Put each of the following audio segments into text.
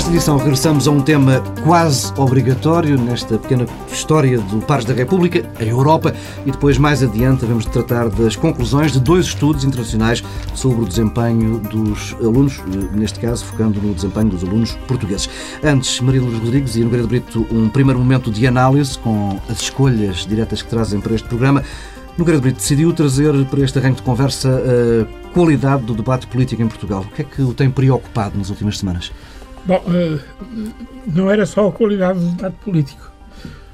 Nesta edição regressamos a um tema quase obrigatório nesta pequena história do Pares da República, a Europa, e depois mais adiante vamos tratar das conclusões de dois estudos internacionais sobre o desempenho dos alunos, neste caso focando no desempenho dos alunos portugueses. Antes, Maria Luz Rodrigues e Nogueira Brito, um primeiro momento de análise com as escolhas diretas que trazem para este programa. Nogueira Brito decidiu trazer para este arranque de conversa a qualidade do debate político em Portugal. O que é que o tem preocupado nas últimas semanas? Bom, eh, não era só a qualidade do debate político.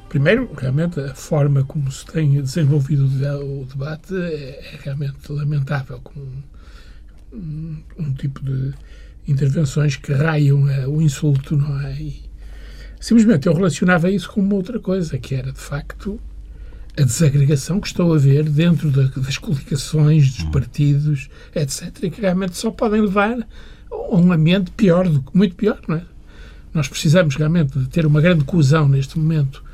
Primeiro, realmente, a forma como se tem desenvolvido o debate é, é realmente lamentável, com um, um tipo de intervenções que raiam eh, o insulto, não é? E, simplesmente eu relacionava isso com uma outra coisa, que era, de facto, a desagregação que estou a ver dentro da, das coligações, dos partidos, etc., que realmente só podem levar um ambiente pior, do, muito pior, não é? Nós precisamos realmente de ter uma grande coesão neste momento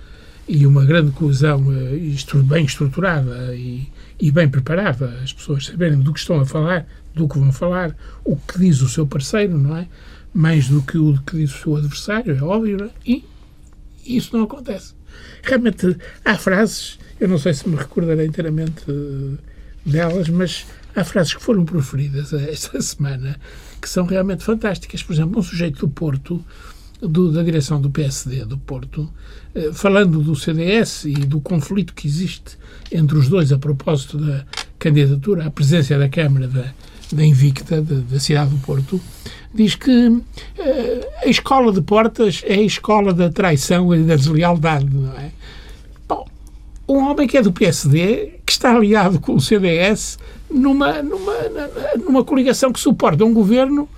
e uma grande coesão uh, bem estruturada e, e, bem preparada, as pessoas saberem do que estão a falar, do que vão falar, o que diz o seu parceiro, não é? Mais do que o que diz o seu adversário, é óbvio, não é? E isso não acontece. Realmente há frases, eu não sei se me recordarei inteiramente uh, delas, mas há frases que foram proferidas esta semana que são realmente fantásticas. Por exemplo, um sujeito do Porto, do, da direção do PSD do Porto, eh, falando do CDS e do conflito que existe entre os dois a propósito da candidatura à presidência da Câmara da, da Invicta, da, da cidade do Porto, diz que eh, a escola de Portas é a escola da traição e da deslealdade, não é? Um homem que é do PSD, que está aliado com o CDS, numa, numa, numa coligação que suporta um governo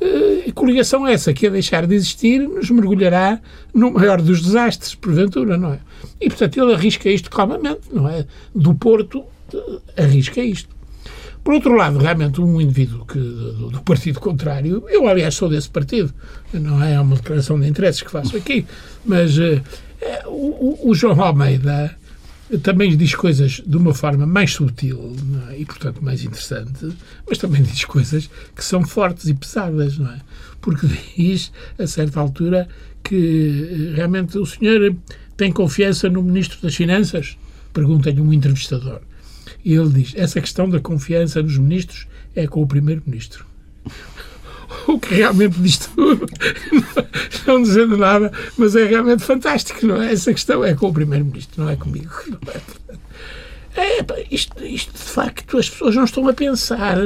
eh, coligação essa que a deixar de existir nos mergulhará no maior dos desastres, porventura, não é? E, portanto, ele arrisca isto calmamente, não é? Do Porto, eh, arrisca isto. Por outro lado, realmente, um indivíduo que, do, do, partido contrário, eu, aliás, sou desse partido, não é uma declaração de interesses que faço aqui, mas uh, o, o João Almeida também diz coisas de uma forma mais sutil é? e, portanto, mais interessante, mas também diz coisas que são fortes e pesadas, não é? Porque diz, a certa altura, que realmente o senhor tem confiança no Ministro das Finanças? Pergunta-lhe um entrevistador. E ele diz: essa questão da confiança nos ministros é com o Primeiro-Ministro o que realmente diz tudo, não dizendo nada, mas é realmente fantástico, não é? Essa questão é com o Primeiro-Ministro, não é comigo. É, isto, isto, de facto, as pessoas não estão a pensar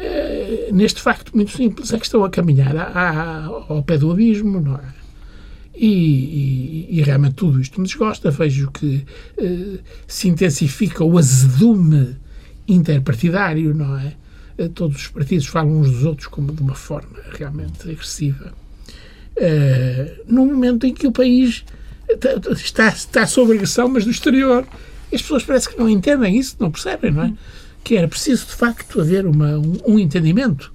é, neste facto muito simples, é que estão a caminhar a, a, ao pé do abismo, não é? E, e, e, realmente tudo isto me desgosta. Vejo que eh, se intensifica o azedume interpartidário, não é? Todos os partidos falam uns dos outros como de uma forma realmente agressiva. Uh, num momento em que o país está, está sob agressão, mas do exterior. As pessoas parece que não entendem isso, não percebem, não é? Que era preciso, de facto, haver uma, um, um entendimento.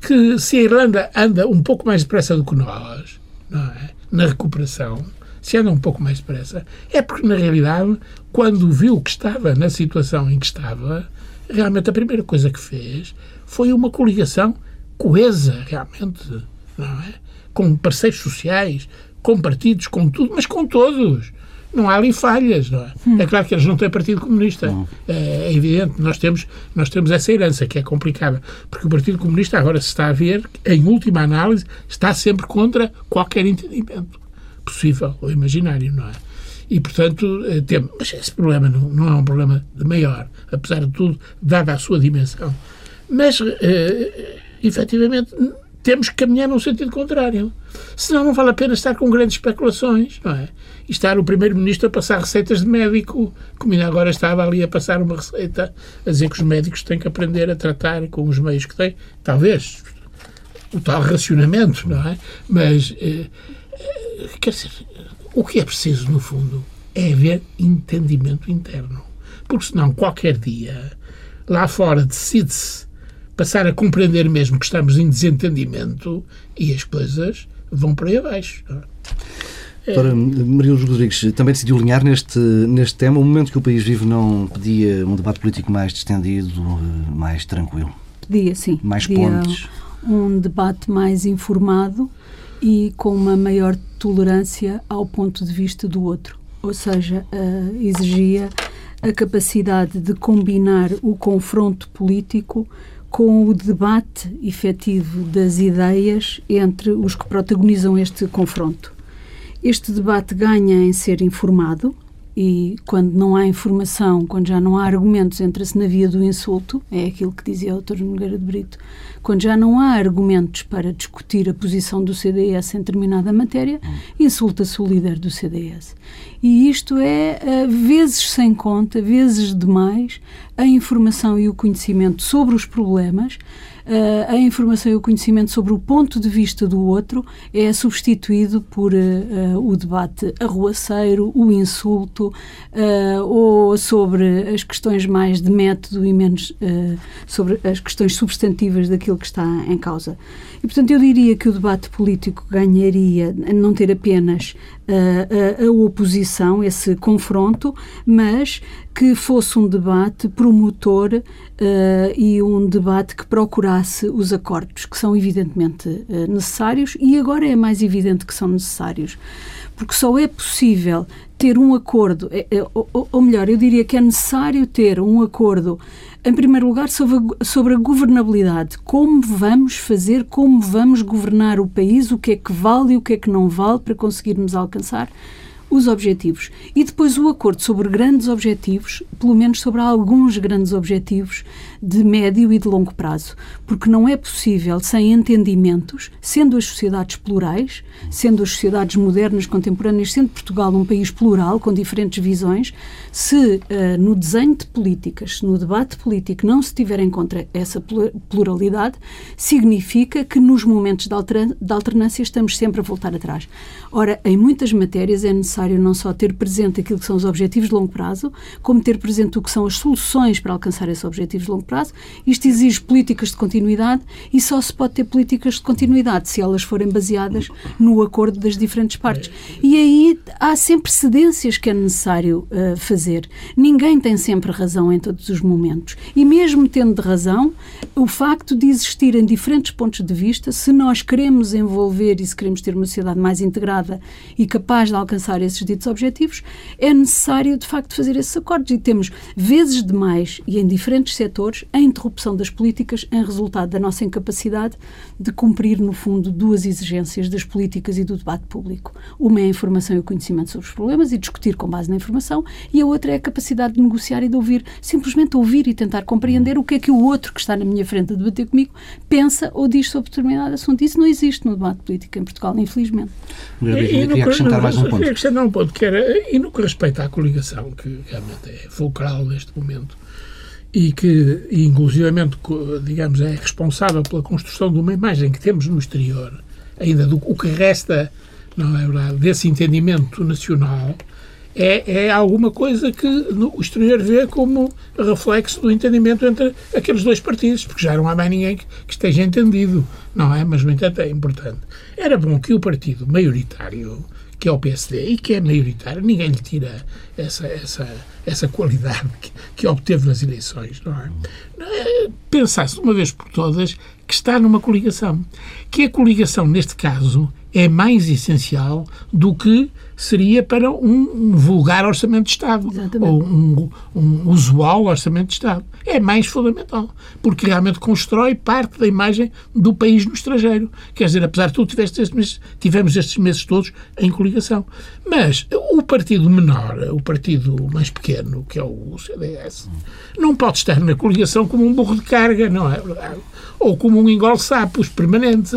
Que se a Irlanda anda um pouco mais depressa do que nós, não é? Na recuperação, se anda um pouco mais depressa, é porque, na realidade, quando viu que estava na situação em que estava, realmente a primeira coisa que fez foi uma coligação coesa, realmente, não é? Com parceiros sociais, com partidos, com tudo, mas com todos. Não há ali falhas, não é? Hum. É claro que eles não têm Partido Comunista. Hum. É, é, evidente. Nós temos, nós temos essa herança que é complicada. Porque o Partido Comunista, agora se está a ver, em última análise, está sempre contra qualquer entendimento possível ou imaginário, não é? E, portanto, eh, temos. Mas esse problema não, não é um problema de maior, apesar de tudo, dada a sua dimensão. Mas, eh, efetivamente, temos que caminhar num sentido contrário. Senão não vale a pena estar com grandes especulações, não é? E estar o Primeiro-Ministro a passar receitas de médico, como ainda agora estava ali a passar uma receita, a dizer que os médicos têm que aprender a tratar com os meios que têm. Talvez o tal racionamento, não é? Mas, eh, eh quer dizer, o que é preciso, no fundo, é haver entendimento interno. Porque senão, qualquer dia, lá fora decide-se passar a compreender mesmo que estamos em desentendimento e as coisas vão para aí abaixo. É. Para Maria Luz Rodrigues, também decidiu alinhar neste, neste tema. O momento que o país vive não pedia um debate político mais distendido, mais tranquilo? Pedia, sim. Mais pedia pontes? Um debate mais informado e com uma maior tolerância ao ponto de vista do outro. Ou seja, uh, exigia a capacidade de combinar o confronto político com o debate efetivo das ideias entre os que protagonizam este confronto. Este debate ganha em ser informado, e quando não há informação, quando já não há argumentos, entra-se na via do insulto, é aquilo que dizia o Dr. Nogueira de Brito, quando já não há argumentos para discutir a posição do CDS em determinada matéria, insulta-se o líder do CDS. E isto é, eh, vezes sem conta, vezes demais, a informação e o conhecimento sobre os problemas a informação e o conhecimento sobre o ponto de vista do outro é substituído por uh, o debate arruaceiro, o insulto, ou sobre as questões mais de método e menos sobre as questões substantivas daquilo que está em causa. E, portanto, eu diria que o debate político ganharia não ter apenas a, a, oposição, esse confronto, mas que fosse um debate promotor uh, e um debate que procurasse os acordos, que são evidentemente uh, necessários e agora é mais evidente que são necessários. Porque só é possível ter um acordo, ou, ou melhor, eu diria que é necessário ter um acordo em primeiro lugar, sobre a, sobre a governabilidade. Como vamos fazer, como vamos governar o país, o que é que vale e o que é que não vale para conseguirmos alcançar os objetivos. E depois o acordo sobre grandes objetivos, pelo menos sobre alguns grandes objetivos de médio e de longo prazo. Porque não é possível, sem entendimentos, sendo as sociedades plurais, sendo as sociedades modernas, contemporâneas, sendo Portugal um país plural, com diferentes visões, se uh, no desenho de políticas, no debate político, não se tiver em conta essa pluralidade, significa que nos momentos de, de alternância estamos sempre a voltar atrás. Ora, em muitas matérias é necessário necessário não só ter presente aquilo que são os objetivos de longo prazo, como ter presente o que são as soluções para alcançar esses objetivos de longo prazo. Isto exige políticas de continuidade e só se pode ter políticas de continuidade se elas forem baseadas no acordo das diferentes partes. E aí há sempre cedências que é necessário uh, fazer. Ninguém tem sempre razão em todos os momentos. E mesmo tendo razão, o facto de existirem diferentes pontos de vista, se nós queremos envolver e se queremos ter uma sociedade mais integrada e capaz de alcançar esses ditos objetivos, é necessário, de facto, fazer esses acordos. E temos, vezes demais e em diferentes setores, a interrupção das políticas em resultado da nossa incapacidade de cumprir, no fundo, duas exigências das políticas e do debate público. Uma é a informação e o conhecimento sobre os problemas e discutir com base na informação, e a outra é a capacidade de negociar e de ouvir, simplesmente ouvir e tentar compreender o que é que o outro que está na minha frente a debater comigo pensa ou diz sobre determinado assunto. Isso não existe no debate político em Portugal, infelizmente. E, e, queria acrescentar mais um ponto não um ponto que era, e no que respeita à coligação, que realmente é fulcral neste momento, e que, inclusivamente, digamos, é responsável pela construção de uma imagem que temos no exterior, ainda do o que resta, não é verdade, desse entendimento nacional, é, é alguma coisa que no exterior vê como reflexo do entendimento entre aqueles dois partidos, porque já não há mais ninguém que, que esteja entendido, não é? Mas, no entanto, é importante. Era bom que o partido maioritário que é o PSD e que é maioritário, ninguém lhe tira essa, essa, essa qualidade que, que obteve nas eleições. Não é? é pensasse uma vez por todas que está numa coligação. Que a coligação, neste caso, é mais essencial do que seria para um, um vulgar orçamento de Estado Exatamente. ou um, um, usual orçamento de Estado. É mais fundamental, porque realmente constrói parte da imagem do país no estrangeiro. Quer dizer, apesar de tudo, estes meses, tivemos estes meses todos em coligação. Mas o partido menor, o partido mais pequeno, que é o CDS, não pode estar na coligação como um burro de carga, não é? Ou como um engole sapos permanente.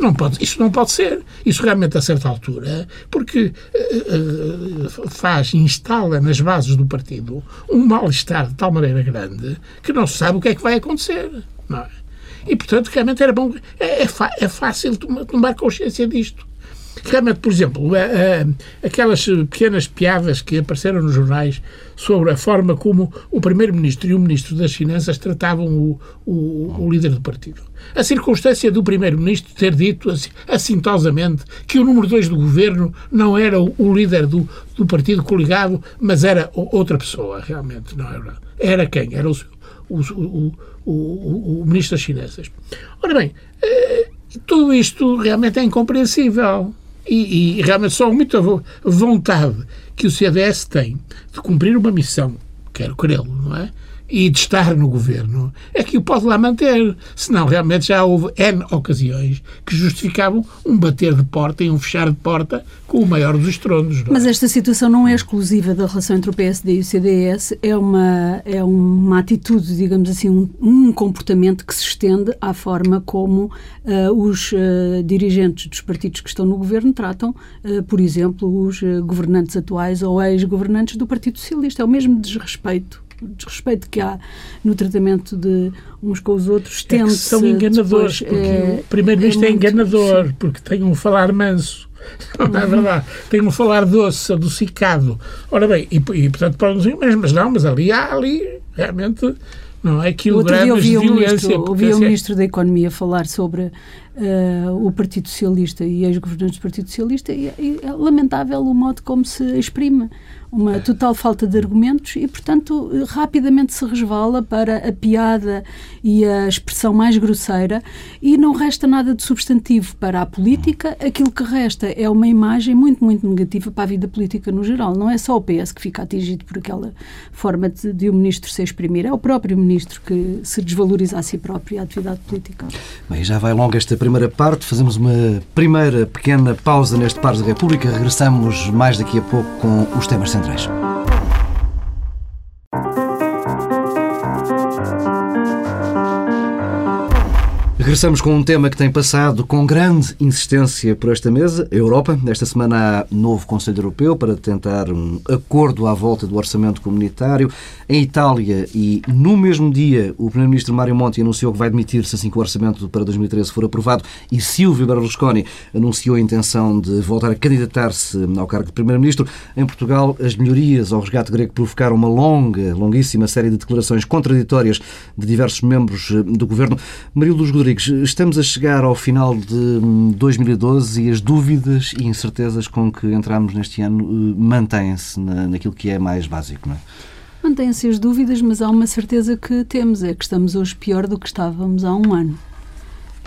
Não pode, isso não pode ser. Isso realmente, a certa altura, porque uh, faz, instala nas bases do partido um mal-estar de tal maneira grande que não se sabe o que é que vai acontecer. Não é? E, portanto, realmente era bom. É, é, é fácil tomar consciência disto. Realmente, por exemplo, aquelas pequenas piadas que apareceram nos jornais sobre a forma como o Primeiro-Ministro e o Ministro das Finanças tratavam o, o, o líder do partido. A circunstância do Primeiro-Ministro ter dito assintosamente que o número 2 do governo não era o, líder do, do partido coligado, mas era outra pessoa, realmente, não era. Era quem? Era o, o, o, o Ministro das Finanças. Ora bem, eh, tudo isto realmente é incompreensível. E, e realmente só muita vontade que o CDS tem de cumprir uma missão, quero crê-lo, não é? E de estar no governo, é que o pode lá manter. Senão, realmente, já houve N ocasiões que justificavam um bater de porta e um fechar de porta com o maior dos estrondos. Mas esta situação não é exclusiva da relação entre o PSD e o CDS, é uma, é uma atitude, digamos assim, um, um comportamento que se estende à forma como uh, os uh, dirigentes dos partidos que estão no governo tratam, uh, por exemplo, os governantes atuais ou ex-governantes do Partido Socialista. É o mesmo desrespeito desrespeito que há no tratamento de uns com os outros é que são enganadores, depois, porque é, o primeiro-ministro é, é enganador, sim. porque tem um falar manso. Não é uhum. verdade. Tem um falar doce, adocicado. Ora bem, e, e portanto podem dizer, mas, mas não, mas ali há ali realmente não é quilogramas de violência. Ouvi o Ministro da Economia falar sobre uh, o Partido Socialista e ex-governantes do Partido Socialista e, e é lamentável o modo como se exprime uma total falta de argumentos e, portanto, rapidamente se resvala para a piada e a expressão mais grosseira e não resta nada de substantivo para a política. Aquilo que resta é uma imagem muito, muito negativa para a vida política no geral. Não é só o PS que fica atingido por aquela forma de, de o ministro se exprimir, é o próprio ministro que se desvaloriza a si próprio e a atividade política. Bem, já vai longa esta primeira parte. Fazemos uma primeira pequena pausa neste Pares da República. Regressamos mais daqui a pouco com os temas centrais centrais. Regressamos com um tema que tem passado com grande insistência por esta mesa, a Europa. Esta semana há novo Conselho Europeu para tentar um acordo à volta do orçamento comunitário. Em Itália, e no mesmo dia, o Primeiro-Ministro Mário Monti anunciou que vai demitir-se assim que o orçamento para 2013 for aprovado e Silvio Berlusconi anunciou a intenção de voltar a candidatar-se ao cargo de Primeiro-Ministro. Em Portugal, as melhorias ao resgate grego provocaram uma longa, longuíssima série de declarações contraditórias de diversos membros do Governo. Maria Luz Rodrigues, Rodrigues, estamos a chegar ao final de 2012 e as dúvidas e incertezas com que entramos neste ano eh, mantêm-se na, naquilo que é mais básico, não é? Mantêm-se as dúvidas, mas há uma certeza que temos, é que estamos hoje pior do que estávamos há um ano.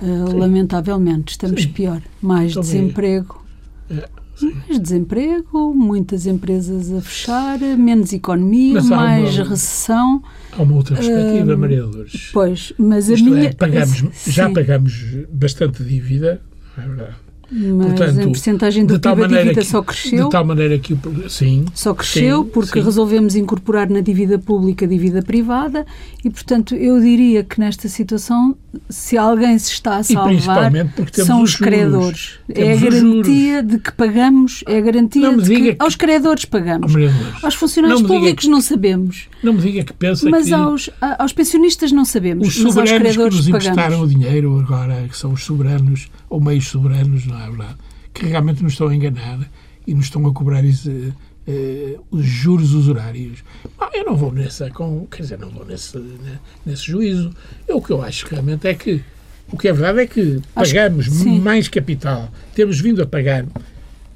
Uh, lamentavelmente, estamos Sim. pior. Mais Também. desemprego. É. Mais desemprego, muitas empresas a fechar, menos economia, mais uma, recessão. Há uma outra perspectiva, uh, Maria Lourdes. Pois, mas Isto a minha. É, pagamos, já pagamos bastante dívida, não é verdade? Mas Portanto, a porcentagem do PIB da dívida que, só cresceu. De tal maneira que, sim. Só cresceu sim, porque sim. resolvemos incorporar na dívida pública a dívida privada e, portanto, eu diria que nesta situação, se alguém se está a salvar, são os, os credores. é a garantia de que pagamos, é a garantia de que, que, aos credores pagamos. aos funcionários não públicos que, não sabemos. Não me diga que pensa mas que... Aos, aos pensionistas não sabemos. Os soberanos mas aos credores que nos emprestaram pagamos. o dinheiro agora, que são os soberanos ou meios soberanos, não é verdade? Que realmente nos estão a enganar e nos estão a cobrar esse, uh, os juros usurários. eu não vou nessa, com, quer dizer, não vou nesse, nesse juízo. Eu, o que eu acho realmente é que o que é verdade é que pagamos mais capital, temos vindo a pagar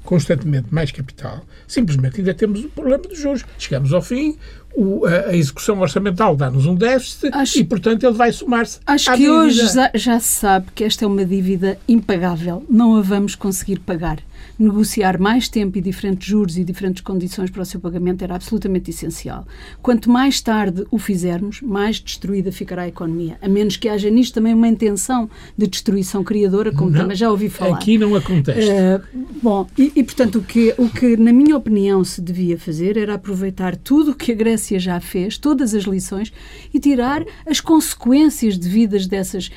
constantemente mais capital, simplesmente ainda temos o problema dos juros. Chegamos ao fim, o, a, a, execução orçamental dá-nos um déficit acho, e, portanto, ele vai somar-se. Acho que dívida. hoje já, já se sabe que esta é uma dívida impagável. Não a vamos conseguir pagar negociar mais tempo e diferentes juros e diferentes condições para o seu pagamento era absolutamente essencial. Quanto mais tarde o fizermos, mais destruída ficará a economia, a menos que haja nisto também uma intenção de destruição criadora, como não, também já ouvi falar. Aqui não acontece. Uh, bom, e, e, portanto o que, o que, na minha opinião, se devia fazer era aproveitar tudo o que a Grécia já fez, todas as lições, e tirar as consequências devidas dessas.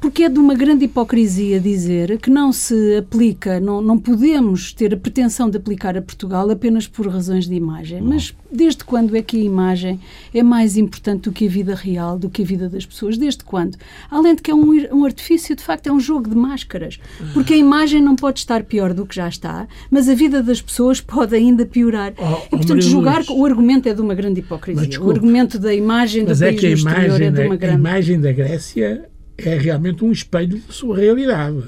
Porque é de uma grande hipocrisia dizer que não se aplica, não, não podemos podemos ter a pretensão de aplicar a Portugal apenas por razões de imagem, mas desde quando é que a imagem é mais importante do que a vida real, do que a vida das pessoas? Desde quando? Além de que é um, um artifício, de facto, é um jogo de máscaras, porque a imagem não pode estar pior do que já está, mas a vida das pessoas pode ainda piorar. Oh, e, portanto, julgar o argumento é de uma grande hipocrisia. o argumento da imagem do mas é país é que a imagem é de uma da, grande... A imagem da Grécia é realmente um espelho da sua realidade.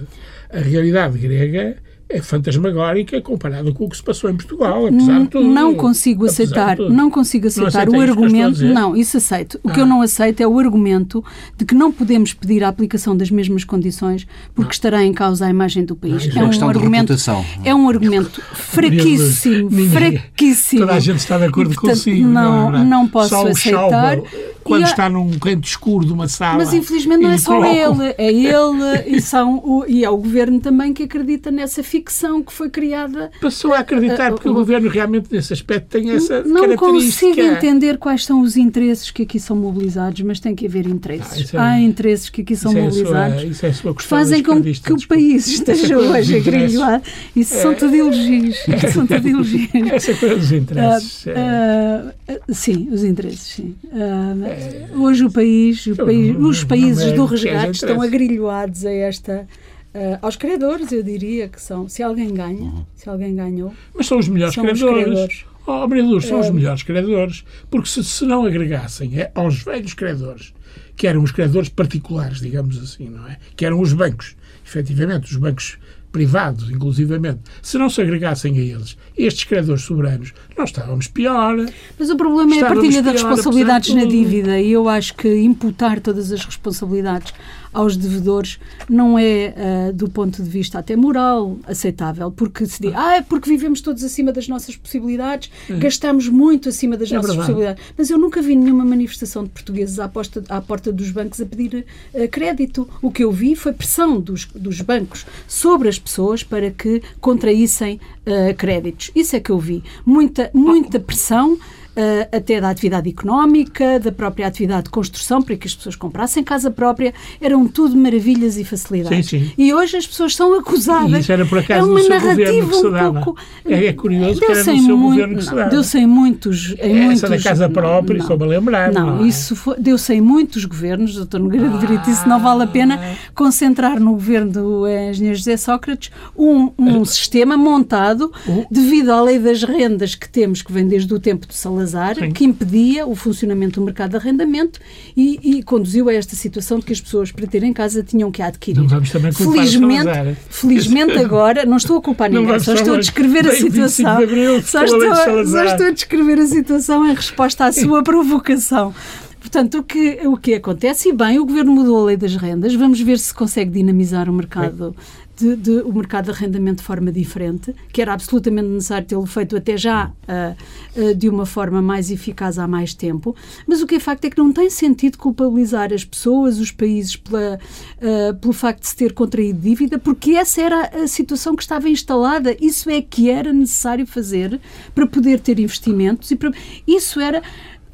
A realidade grega é fantasmagórica comparada com o que se passou em Portugal, apesar de tudo. Não consigo aceitar, não consigo aceitar não o argumento. Não, isso aceito. O ah. que eu não aceito é o argumento de que não podemos pedir a aplicação das mesmas condições porque não. estará em causa a imagem do país. Não, é, um argumento, é um argumento fraquíssimo, fraquíssimo. Toda a gente está de acordo portanto, consigo. Não, não, não posso Só aceitar quando a... está num canto escuro de uma sala. Mas infelizmente não é só ele, é ele e, são o, e é o governo também que acredita nessa ficção que foi criada. Passou a acreditar, porque o, governo realmente nesse aspecto tem essa não característica. Não consigo entender quais são os interesses que aqui são mobilizados, mas tem que haver interesses. Ah, é, Há interesses que aqui são é mobilizados é sua, que fazem com que o país esteja hoje agrilhoado. Isso são tudo elogios. São tudo elogios. Essa coisa dos interesses. Uh, uh, sim, os interesses, sim. Uh, Hoje o país, o país os países do resgate estão agrilhoados a esta Uh, aos credores, eu diria que são. Se alguém ganha, uhum. se alguém ganhou. Mas são os melhores são credores. Os credores. Oh, são é... os eh, melhores credores. Porque se, se não agregassem é, aos velhos credores, que eram os credores particulares, digamos assim, não é? Que eram os bancos, efetivamente, os bancos privados, inclusivamente, se não se agregassem a eles estes credores soberanos, nós estávamos pior. Mas o problema é a partilha de responsabilidades na dívida e eu acho que imputar todas as responsabilidades aos devedores não é, uh, do ponto de vista até moral, aceitável, porque se diz, ah, é porque vivemos todos acima das nossas possibilidades, é. gastamos muito acima das é nossas verdade. possibilidades. Mas eu nunca vi nenhuma manifestação de portugueses à, posta, à porta dos bancos a pedir uh, crédito. O que eu vi foi pressão dos, dos bancos sobre as pessoas para que contraíssem uh, créditos. Isso é que eu vi. Muita, muita pressão uh, até da atividade económica, da própria atividade de construção, para que as pessoas comprassem casa própria, eram tudo maravilhas e facilidades. Sim, sim. E hoje as pessoas são acusadas. Isso era por acaso é uma narrativa um pouco. É, é curioso que era no seu muito, governo que se dava. Deu-se em muitos. Em Essa da casa própria, só me lembrar. Não, não é? isso deu-se em muitos governos, doutor Nogueira de Brito, isso não vale a pena ah. concentrar no governo do engenheiro José Sócrates um, um sistema montado devido à lei das rendas que temos, que vem desde o tempo de Salazar Salazar, Sim. que impedia o funcionamento do mercado de arrendamento e, e, conduziu a esta situação de que as pessoas, para terem casa, tinham que adquirir. Não vamos também felizmente, felizmente agora, não estou a culpar ninguém, só estou a descrever a situação. Abril, só, estou, só estou a descrever a situação em resposta à sua provocação. Portanto, o que, o que acontece? E bem, o Governo mudou a lei das rendas. Vamos ver se consegue dinamizar o mercado de, de, o mercado de arrendamento de forma diferente, que era absolutamente necessário tê-lo feito até já uh, uh, de uma forma mais eficaz há mais tempo. Mas o que é facto é que não tem sentido culpabilizar as pessoas, os países, pela, uh, pelo facto de se ter contraído dívida, porque essa era a situação que estava instalada. Isso é que era necessário fazer para poder ter investimentos e para, isso era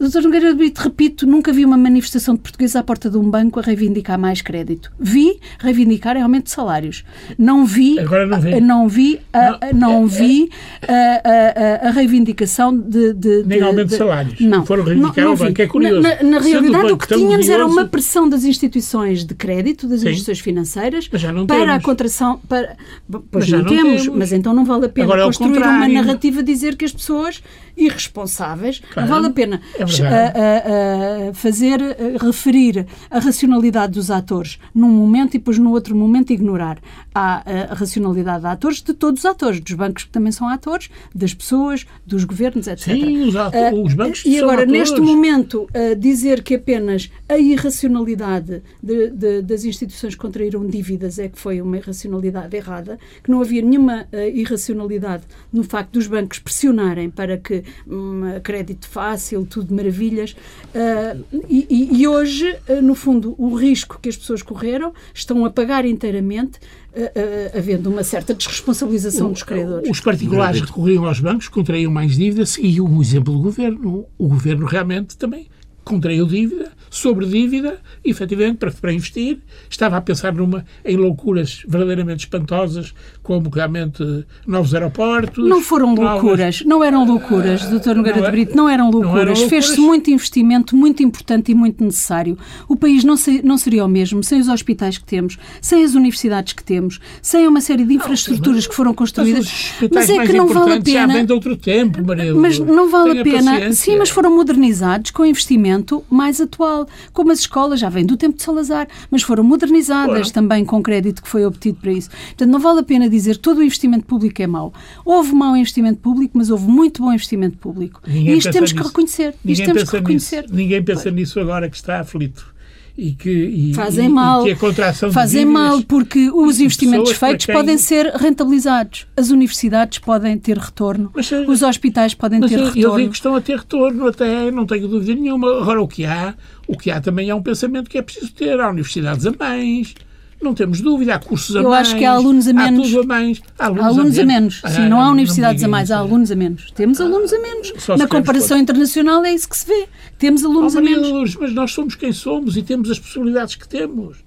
Doutor Nogueira de Brito, repito, nunca vi uma manifestação de portugueses à porta de um banco a reivindicar mais crédito. Vi reivindicar aumento de salários. Não vi, Agora não vi, não vi, a, não, não vi a, a, a, reivindicação de, de nem de, aumento de, salários. Não, foram reivindicar ao banco. É curioso. Na, na, na realidade, o que tínhamos era uma pressão das instituições de crédito, das Sim. instituições financeiras, para temos. a contração. Para, pois não, não temos, temos, mas então não vale a pena Agora, é construir uma narrativa dizer que as pessoas irresponsáveis, claro. não vale a pena. É a, a, fazer, a referir a racionalidade dos atores num momento e depois no outro momento ignorar a, a racionalidade de atores, de todos os atores, dos bancos que também são atores, das pessoas, dos governos, etc. Sim, os, atores, os bancos E agora, atores. neste momento, dizer que apenas a irracionalidade de, de, das instituições que contraíram dívidas é que foi uma irracionalidade errada, que não havia nenhuma irracionalidade no facto dos bancos pressionarem para que um, crédito fácil, tudo maravilha, Uh, e, e, hoje, uh, no fundo, o risco que as pessoas correram estão a pagar inteiramente, uh, havendo uma certa desresponsabilização o, dos credores. Os particulares recorriam aos bancos, contraíam mais dívidas, seguiam o exemplo do governo. O governo realmente também contraiu dívida, sobre dívida, efetivamente, para, para investir. Estava a pensar numa, em loucuras verdadeiramente espantosas, como realmente novos aeroportos. Não foram loucuras, novas... não eram loucuras, uh, doutor Nogueira de é- Brito, não eram loucuras. loucuras. Fez-se muito investimento, muito importante e muito necessário. O país não, se, não seria o mesmo sem os hospitais que temos, sem as universidades que temos, sem uma série de infraestruturas não, que foram construídas. Mas, mas é que não vale a pena. Já vem de outro tempo, Maria. Mas não vale Tenha a pena. Paciência. Sim, mas foram modernizados com investimento mais atual. Como as escolas já vêm do tempo de Salazar, mas foram modernizadas também com crédito que foi obtido para isso. Portanto, não vale a pena dizer que todo o investimento público é mau. Houve mau investimento público, mas houve muito bom investimento público. Ninguém e isto temos nisso. que reconhecer. Ninguém isto temos pensa que reconhecer. Nisso. Ninguém pensa nisso agora que está aflito. E que, e, fazem e, mal. E a contração fazem mal porque os investimentos feitos quem- podem ser rentabilizados. As universidades podem ter retorno. Mas, eh, os hospitais podem ter eu, eu retorno. digo que estão a ter retorno até, não tenho dúvida nenhuma. Agora, o que há, o que há também é um pensamento que é preciso ter. Há universidades a mais, não temos dúvida, há cursos a Eu mais. acho que há alunos a menos. Há tudo a mais. Há alunos, Há alunos a menos. Ah, Sim, não há universidades a digam mais, há alunos a menos. Temos alunos a menos. Na comparação internacional é isso que se vê. Temos alunos Oh, a menos. Mas nós somos quem somos e temos as possibilidades que temos.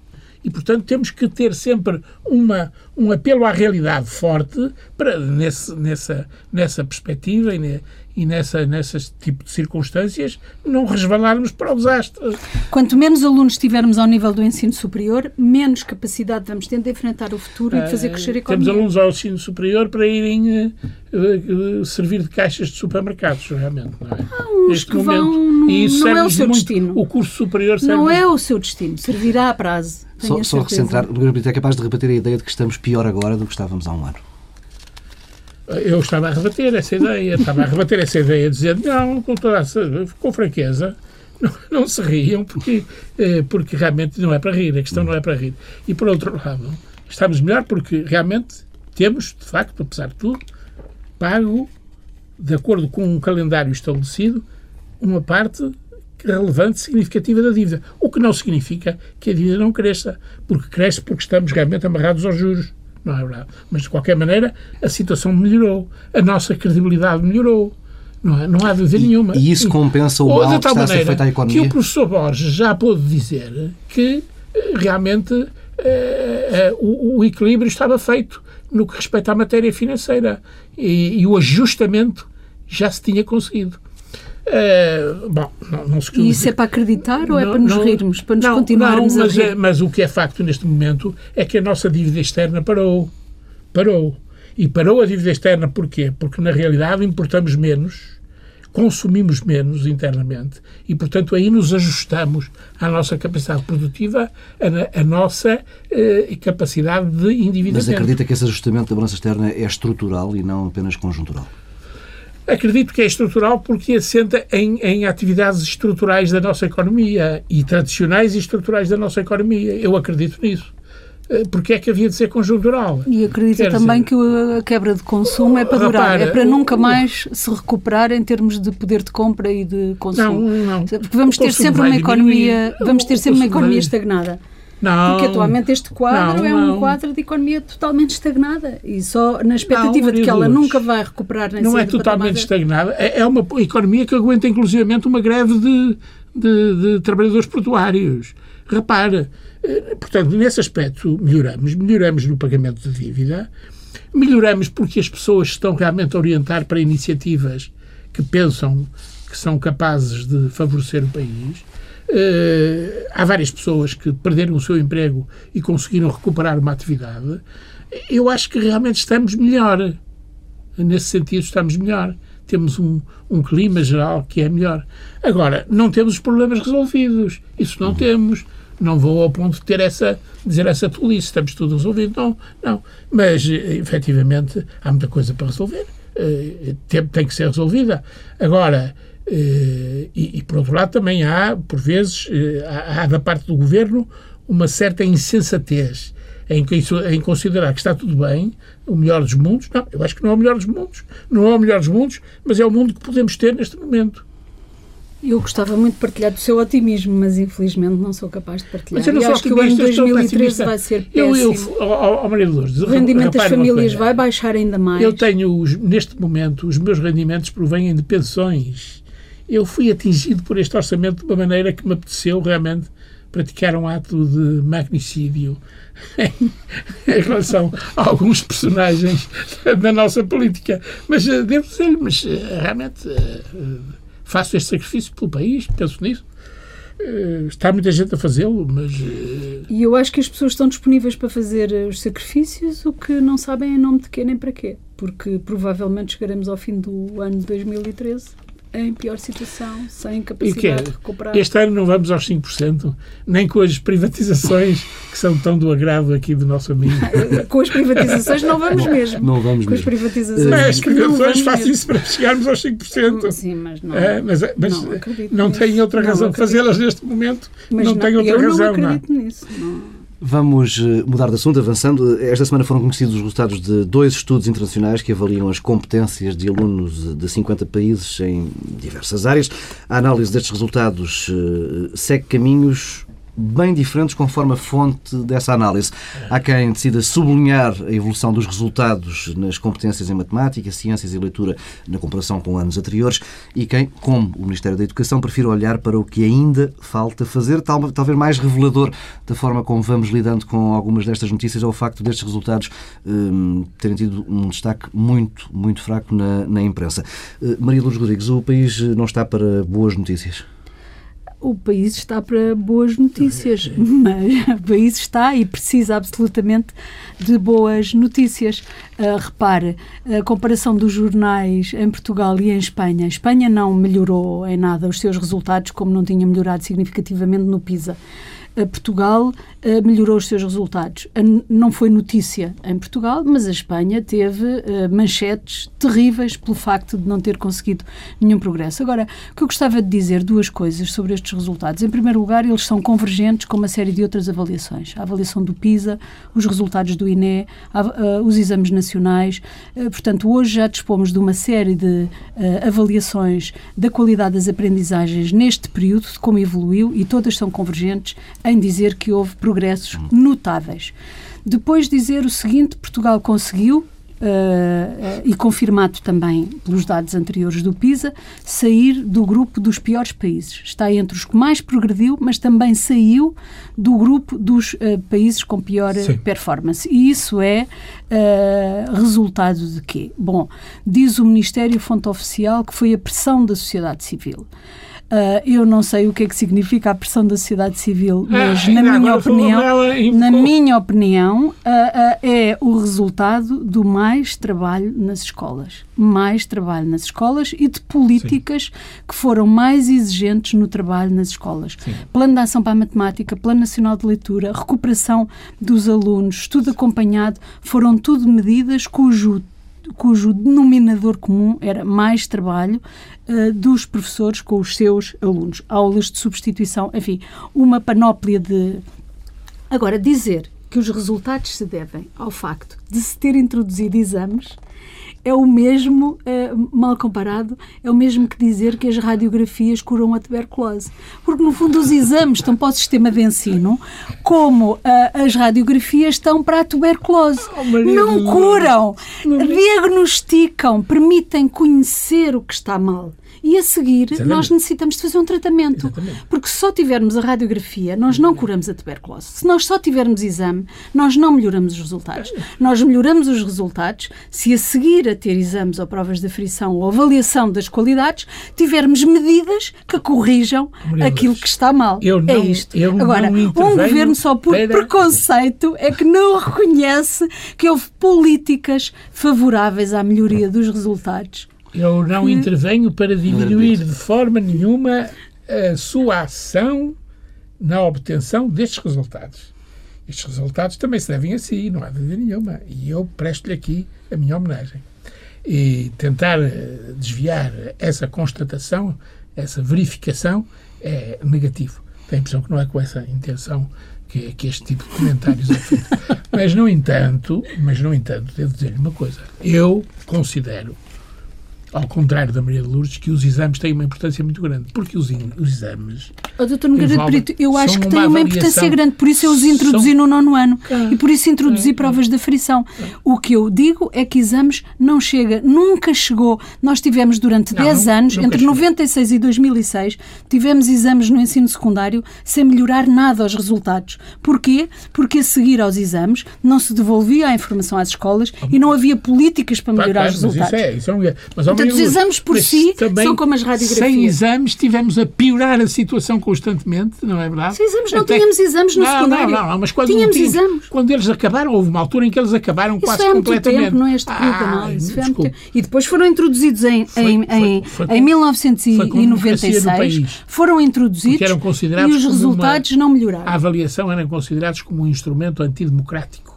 E, portanto, temos que ter sempre uma, um apelo à realidade forte para, nesse, nessa, nessa perspectiva e, e nessa, nessas tipo de circunstâncias, não resvalarmos para o desastre. Quanto menos alunos tivermos ao nível do ensino superior, menos capacidade vamos ter de enfrentar o futuro e de fazer crescer a Eh, Temos economia. alunos ao ensino superior para irem eh, eh, servir de caixas de supermercados, realmente. Não é? uns Neste que vão, momento. não- e isso não é o seu muito- destino. O curso superior serve Não é o seu destino, servirá a prazo. Só, só recentrar, o Brito é capaz de rebater a ideia de que estamos pior agora do que estávamos há um ano. Eu estava a rebater essa ideia, estava a rebater essa ideia, dizendo, não, com, toda a, com franqueza, não, não se riam, porque, eh, porque realmente não é para rir, a questão não é para rir. E por outro lado, estamos melhor porque realmente temos, de facto, apesar de tudo, pago, de acordo com um calendário estabelecido, uma parte relevante, significativa da dívida. O que não significa que a dívida não cresça, porque cresce porque estamos realmente amarrados aos juros. Não é verdade? Mas, de qualquer maneira, a situação melhorou. A nossa credibilidade melhorou. Não, é? não há dúvida nenhuma. E isso compensa o mal que está a ser feito à que economia? o professor Borges já pôde dizer que eh, realmente eh, eh, o, o equilíbrio estava feito no que respeita à matéria financeira e, e o ajustamento já se tinha conseguido. Eh, bom, não, não se E isso é para acreditar ou é não- para nos não- rirmos, para nos não, continuarmos não, a mas, rir? é- mas o que é facto neste momento é que a nossa dívida externa parou. Parou. E parou a dívida externa porquê? Porque, na realidade, importamos menos, consumimos menos internamente e, portanto, aí nos ajustamos à nossa capacidade produtiva, a, a nossa eh, capacidade de endividamento. Mas acredita que esse ajustamento da balança externa é estrutural e não apenas conjuntural? Acredito que é estrutural porque assenta em, em atividades estruturais da nossa economia e tradicionais e estruturais da nossa economia. Eu acredito nisso. Eh, Porque é que havia de ser conjuntural? E acredita Quer também dizer- que a quebra de consumo é para durar, é para nunca mais se recuperar em termos de poder de compra e de Não, consumo. não. Porque vamos O ter sempre uma economia, diminuir. vamos ter sempre uma economia estagnada. Não. Porque atualmente este quadro Não, é um não. quadro de economia totalmente estagnada e só na expectativa Não, de que ela nunca vai recuperar nem Não é totalmente estagnada. É é uma economia que aguenta, inclusivamente, uma greve de, de, de trabalhadores portuários. Repara, eh, portanto, nesse aspecto melhoramos. Melhoramos no pagamento de dívida, melhoramos porque as pessoas estão realmente a orientar para iniciativas que pensam que são capazes de favorecer o país. Eh, há várias pessoas que perderam o seu emprego e conseguiram recuperar uma atividade. Eu acho que realmente estamos melhor. Nesse sentido, estamos melhor. Temos um, um clima geral que é melhor. Agora, não temos os problemas resolvidos. Isso não temos. Não vou ao ponto de ter essa, dizer essa tolice, estamos tudo resolvido. Não, não. Mas, eh, efetivamente, há muita coisa para resolver. Eh, Tem, tem que ser resolvida. Agora, e, e, por outro lado, também há, por vezes, eh, há, há da parte do governo uma certa insensatez em, em considerar que está tudo bem, o melhor dos mundos. Não, eu acho que não é o melhor dos mundos. Não é o melhor dos mundos, mas é o mundo que podemos ter neste momento. Eu gostava muito de partilhar do seu otimismo, mas infelizmente não sou capaz de partilhar. Mas eu não sou acho que o ano eu estou 2013 pessimista. vai ser Eu, péssimo. eu, ao, ao Maria de Lourdes, o rendimento das famílias vai baixar ainda mais. Eu tenho, os- neste momento, os meus rendimentos provêm de pensões. Eu fui atingido por este orçamento de uma maneira que me apeteceu realmente praticar um ato de magnicídio em relação a alguns personagens da nossa política. Mas eh, devo dizer-lhe, mas eh, realmente eh, faço este sacrifício pelo país, penso nisso. Está muita gente a fazê-lo, mas E eu acho que as pessoas estão disponíveis para fazer os sacrifícios, o que não sabem em nome de quê nem para quê. Porque provavelmente chegaremos ao fim do ano de 2013 em pior situação, sem capacidade de recuperar. Este ano não vamos aos 5%, nem com as privatizações que são tão do agrado aqui do nosso amigo. com as privatizações não vamos mesmo. Não vamos com mesmo. as privatizações. Mas as privatizações fazem isso para chegarmos aos 5%. Sim, mas não. É, mas mas não, não, tem outra não razão de fazê-las neste momento. Mas não, tem outra eu razão. Eu não acredito nisso. Não. Vamos eh, mudar de assunto, avançando. Esta semana foram conhecidos os resultados de dois estudos internacionais que avaliam as competências de alunos de 50 países em diversas áreas. A análise destes resultados eh, segue caminhos bem diferentes conforme a fonte dessa análise. Há quem decida sublinhar a evolução dos resultados nas competências em matemática, ciências e leitura na comparação com anos anteriores e quem, como o Ministério da Educação, prefira olhar para o que ainda falta fazer, talvez mais revelador da forma como vamos lidando com algumas destas notícias é o facto destes resultados um, terem tido um destaque muito, muito fraco na, na imprensa. Uh, Maria Lourdes Rodrigues, o país não está para boas notícias o país está para boas notícias, mas o país está e precisa absolutamente de boas notícias. Uh, repare, a comparação dos jornais em Portugal e em Espanha. A Espanha não melhorou em nada os seus resultados, como não tinha melhorado significativamente no PISA. Portugal uh, melhorou os seus resultados. não foi notícia em Portugal, mas a Espanha teve uh, manchetes terríveis pelo facto de não ter conseguido nenhum progresso. Agora, o que eu gostava de dizer duas coisas sobre estes resultados. Em primeiro lugar, eles são convergentes com uma série de outras avaliações. A avaliação do PISA, os resultados do INE, uh, os exames nacionais. portanto, hoje já dispomos de uma série de avaliações da qualidade das aprendizagens neste período, de como evoluiu, e todas são convergentes em dizer que houve progressos notáveis. Depois dizer o seguinte, Portugal conseguiu, Uh, e confirmado também pelos dados anteriores do PISA, sair do grupo dos piores países. Está entre os que mais progrediu, mas também saiu do grupo dos uh, países com pior Sim. performance. E isso é resultado de quê? Bom, diz o Ministério Fonte Oficial que foi a pressão da sociedade civil. Uh, eu não sei o que é que significa a pressão da sociedade civil, ah, mas ah, na, minha opinião, na minha opinião, uh, uh, é o resultado do mais trabalho nas escolas. Mais trabalho nas escolas e de políticas Sim. que foram mais exigentes no trabalho nas escolas. Sim. Plano de ação para a matemática, Plano Nacional de Leitura, recuperação dos alunos, estudo acompanhado, foram tudo medidas cujo cujo denominador comum era mais trabalho uh, dos professores com os seus alunos, aulas de substituição, enfim, uma panóplia de. Agora, dizer que os resultados se devem ao facto de se ter introduzido exames é o mesmo, é, mal comparado, é o mesmo que dizer que as radiografias curam a tuberculose. Porque, no fundo, os exames estão para o sistema de ensino, como uh, as radiografias estão para a tuberculose. Oh, não curam, diagnosticam, permitem conhecer o que está mal. E a seguir, Exatamente. nós necessitamos de fazer um tratamento. Exatamente. Porque se só tivermos a radiografia, nós não curamos a tuberculose. Se nós só tivermos exame, nós não melhoramos os resultados. Nós melhoramos os resultados se a seguir a ter exames ou provas de aferição ou avaliação das qualidades, tivermos medidas que corrijam aquilo que está mal. Eu não, é isto. Agora, um governo só por para... preconceito é que não reconhece que houve políticas favoráveis à melhoria dos resultados eu não que... intervenho para diminuir de forma nenhuma a sua ação na obtenção destes resultados. Estes resultados também se devem a si, não há dúvida nenhuma. E eu presto-lhe aqui a minha homenagem. E tentar eh, desviar essa constatação, essa verificação, é negativo. Tenho a impressão que não é com essa intenção que, que este tipo de comentários é feito. mas, no entanto, mas, no entanto, devo dizer-lhe uma coisa. Eu considero ao contrário da Maria de Lourdes, que os exames têm uma importância muito grande, porque os, os exames. Oh, doutor Margarida Brito, eu acho que têm uma importância grande, por isso eu os introduzi são... no nono ano ah, e por isso introduzi ah, provas de aferição. Ah, o que eu digo é que exames não chega, nunca chegou. Nós tivemos durante não, 10 anos, entre chegou. 96 e 2006, tivemos exames no ensino secundário sem melhorar nada aos resultados. Porquê? Porque a seguir aos exames não se devolvia a informação às escolas e não havia políticas para melhorar claro, os resultados. Mas isso é, isso é um... Mas, Portanto, Portanto, os exames por si são como as radiografias. Sem exames tivemos a piorar a situação constantemente, não é verdade? Sem exames não Até... tínhamos exames no não, secundário. Não, não, não, mas quando, tínhamos tínhamos, exames. quando eles acabaram, houve uma altura em que eles acabaram Isso quase foi há muito completamente. Tempo, não é este período ah. Foi muito tempo. E depois foram introduzidos em, foi, em, em, foi, foi, em 1996. Foram introduzidos e os resultados uma, não melhoraram. A avaliação eram considerados como um instrumento antidemocrático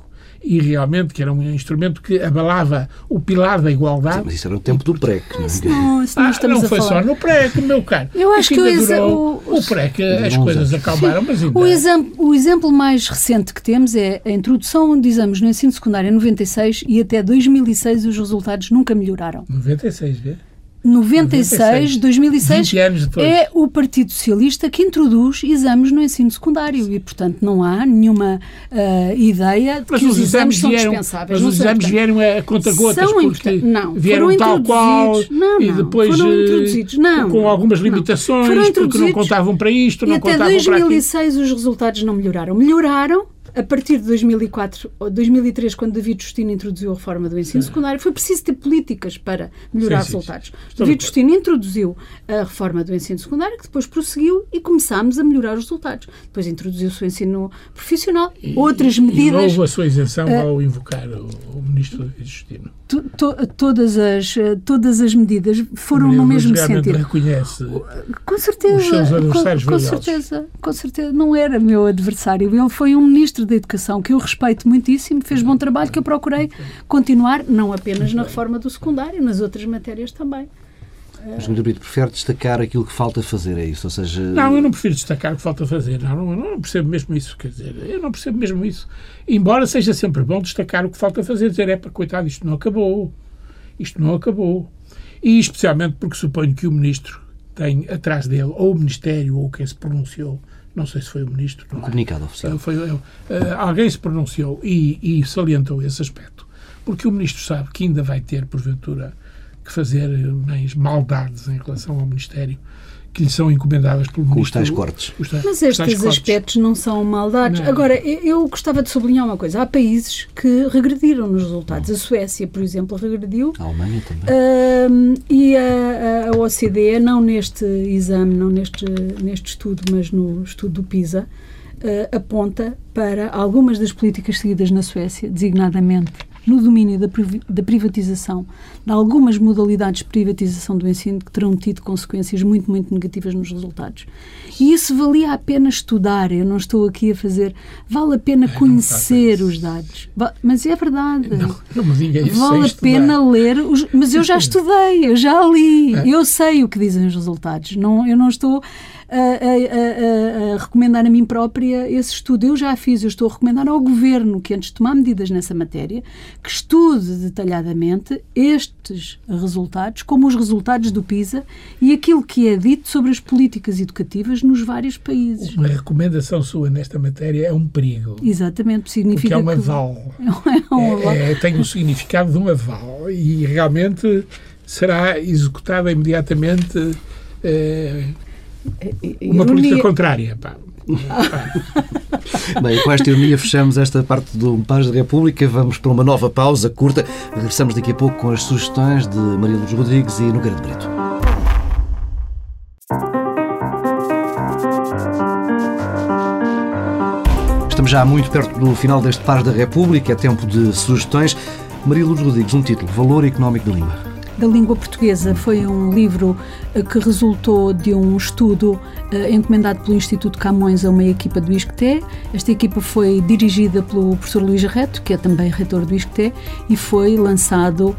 e realmente que era um instrumento que abalava o pilar da igualdade. Sim, mas isso era no tempo do PREC, não é? Não, ah, não foi só no PREC, meu caro. Eu acho que o, durou, o, o PREC, as coisas acalmaram, mas ainda... O exemplo, o exemplo mais recente que temos é a introdução de exames no ensino secundário em 96 e até 2006 os resultados nunca melhoraram. 96, vê? 96, 2006, é o Partido Socialista que introduz exames no ensino secundário. E, portanto, não há nenhuma uh, ideia de mas que os, exames, são vieram, dispensáveis. Mas os exames vieram a conta-gotas porque não, vieram tal qual não, não, e depois uh, não, com algumas limitações porque não contavam para isto, não contavam para E até 2006 os resultados não melhoraram. Melhoraram a partir de 2004 ou 2003, quando David Justino introduziu a reforma do ensino secundário, foi preciso ter políticas para melhorar sim, resultados. Sim. David Justino introduziu a reforma do ensino secundário, que depois prosseguiu e começámos a melhorar os resultados. Depois introduziu-se o ensino profissional, e, outras medidas. E houve a sua isenção uh, ao invocar o, o ministro David Justino. To, to, todas, as, todas as medidas foram no mesmo sentido. reconhece com certeza, os seus adversários com, com certeza, com certeza. Não era meu adversário. Ele foi um ministro Ministro da Educação, que eu respeito muitíssimo, fez bom trabalho, que eu procurei continuar, não apenas na reforma do secundário, nas outras matérias também. Mas, Miguel Brito, prefere destacar aquilo que falta fazer, é isso? Ou seja... Não, eu não prefiro destacar o que falta fazer. Não, não, não percebo mesmo isso. Quer dizer, eu não percebo mesmo isso. Embora seja sempre bom destacar o que falta fazer, dizer, é para coitado, isto não acabou. Isto não acabou. E especialmente porque suponho que o Ministro tem atrás dele, ou o Ministério, ou quem se pronunciou, não sei se foi o ministro. Um comunicado oficial. Foi, uh, alguém se pronunciou e, e, salientou esse aspecto, porque o ministro sabe que ainda vai ter, porventura, que fazer mais maldades em relação ao Ministério que lhe são encomendadas pelo Com ministro. os tais cortes. Os tais, Mas estes aspectos não são maldades. Não. Agora, eu gostava de sublinhar uma coisa. Há países que regrediram nos resultados. A Suécia, por exemplo, regrediu. A Alemanha também. Uh, e a, a OCDE, não neste exame, não neste, neste estudo, mas no estudo do PISA, uh, aponta para algumas das políticas seguidas na Suécia, designadamente no domínio da, da privatização, de algumas modalidades de privatização do ensino que terão tido consequências muito, muito negativas nos resultados. E isso valia a pena estudar, eu não estou aqui a fazer. Vale a pena conhecer os dados. Mas é verdade. Não, não me diga isso. Vale a pena ler. Os, mas eu já estudei, eu já li, é. eu sei o que dizem os resultados. Não, eu não estou a, a, a, recomendar a mim própria esse estudo. Eu já fiz, eu estou a recomendar ao Governo que, antes de tomar medidas nessa matéria, que estude detalhadamente estes resultados, como os resultados do PISA e aquilo que é dito sobre as políticas educativas nos vários países. Uma recomendação sua nesta matéria é um perigo. Exatamente, significa Porque é um aval. É um aval. É, é, tem o significado de um aval e realmente será executada imediatamente. É, uma política contrária. Pá. Bem, com esta ironia fechamos esta parte do Paz da República. Vamos para uma nova pausa curta. Regressamos daqui a pouco com as sugestões de Maria Luz Rodrigues e Nogueira de Brito. Estamos já muito perto do final deste Paz da República. É tempo de sugestões. Maria Luz Rodrigues, um título: Valor Económico da Língua da língua portuguesa foi um livro eh, que resultou de um estudo uh, encomendado pelo Instituto Camões a uma equipa do ISCTE. Esta equipa foi dirigida pelo professor Luís Reto, que é também reitor do ISCTE, e foi lançado uh,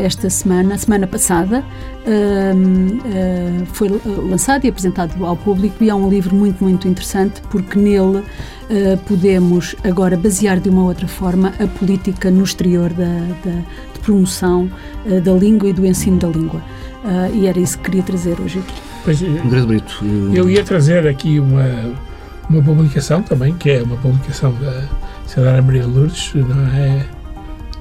esta semana, semana passada, uh, foi lançado e apresentado ao público e é um livro muito, muito interessante porque nele podemos agora basear de uma outra forma a política no exterior da, da promoção uh, da língua e do ensino da língua. Uh, e era isso que queria trazer hoje aqui. Pois, um grande Brito. Eu ia trazer aqui uma, uma publicação também, que é uma publicação da cidadã Maria Lourdes, não é,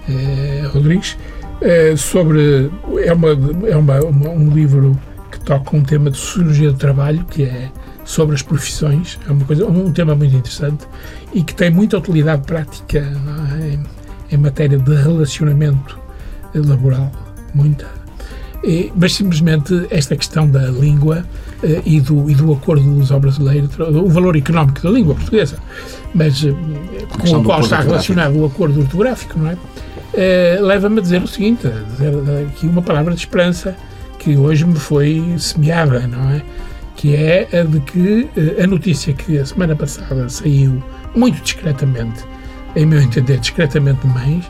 é Rodrigues, é, sobre. É, uma, é uma, uma, um livro que toca um tema de sociologia do trabalho, que é sobre as profissões, é uma coisa, um tema muito interessante e que tem muita utilidade prática é? em, em matéria de relacionamento laboral, muita. mas simplesmente esta questão da língua eh, e, do, e do acordo luso-brasileiro, o valor económico da língua portuguesa, mas eh, com o qual está relacionado o acordo ortográfico, não é? Eh, leva-me a dizer o seguinte, a dizer aqui uma palavra de esperança que hoje me foi semeada, não é? Que é a de que a notícia que a semana passada saiu muito discretamente, em meu entender, discretamente demais,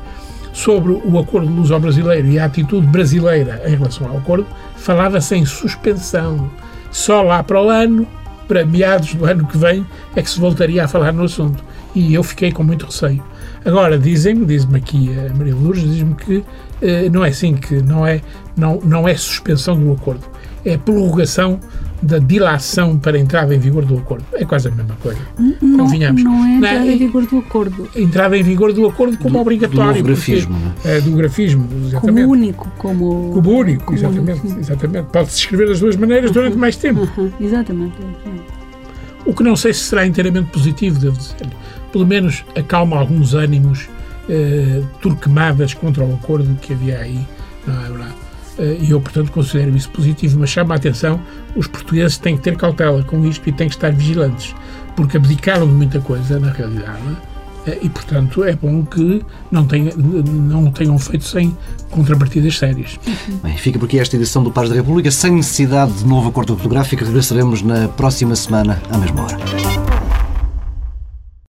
sobre o acordo luso-brasileiro e a atitude brasileira em relação ao acordo, falava-se em suspensão. Só lá para o ano, para meados do ano que vem, é que se voltaria a falar no assunto. E eu fiquei com muito receio. Agora, dizem-me, diz-me aqui a Maria Lourdes, diz-me que eh, não é assim, que não é, não, não é suspensão do acordo, é prorrogação da dilação para a entrada em vigor do acordo. É quase a mesma coisa. Não, Convinhamos. Não é entrada em vigor do acordo. Entrada em vigor do acordo como do, obrigatório. Do grafismo. Porque, é, do grafismo, exatamente. Como único. Como, como único, como exatamente. Único, exatamente. Pode-se escrever das duas maneiras uh -huh. durante mais tempo. Uh -huh. Exatamente. O que não sei se será inteiramente positivo, devo dizer. Pelo menos acalma alguns ânimos eh, turquemadas contra o acordo que havia aí. Não é verdade? Eh, e eu, portanto, considero isso positivo, mas chama a atenção, os portugueses têm que ter cautela com isto e têm que estar vigilantes, porque abdicaram de muita coisa, na realidade, eh, e, portanto, é bom que não, tenha, não tenham feito sem contrapartidas sérias. Bem, fica por aqui esta edição do Paz da República, sem necessidade de novo acordo fotográfico, regressaremos na próxima semana, à mesma hora.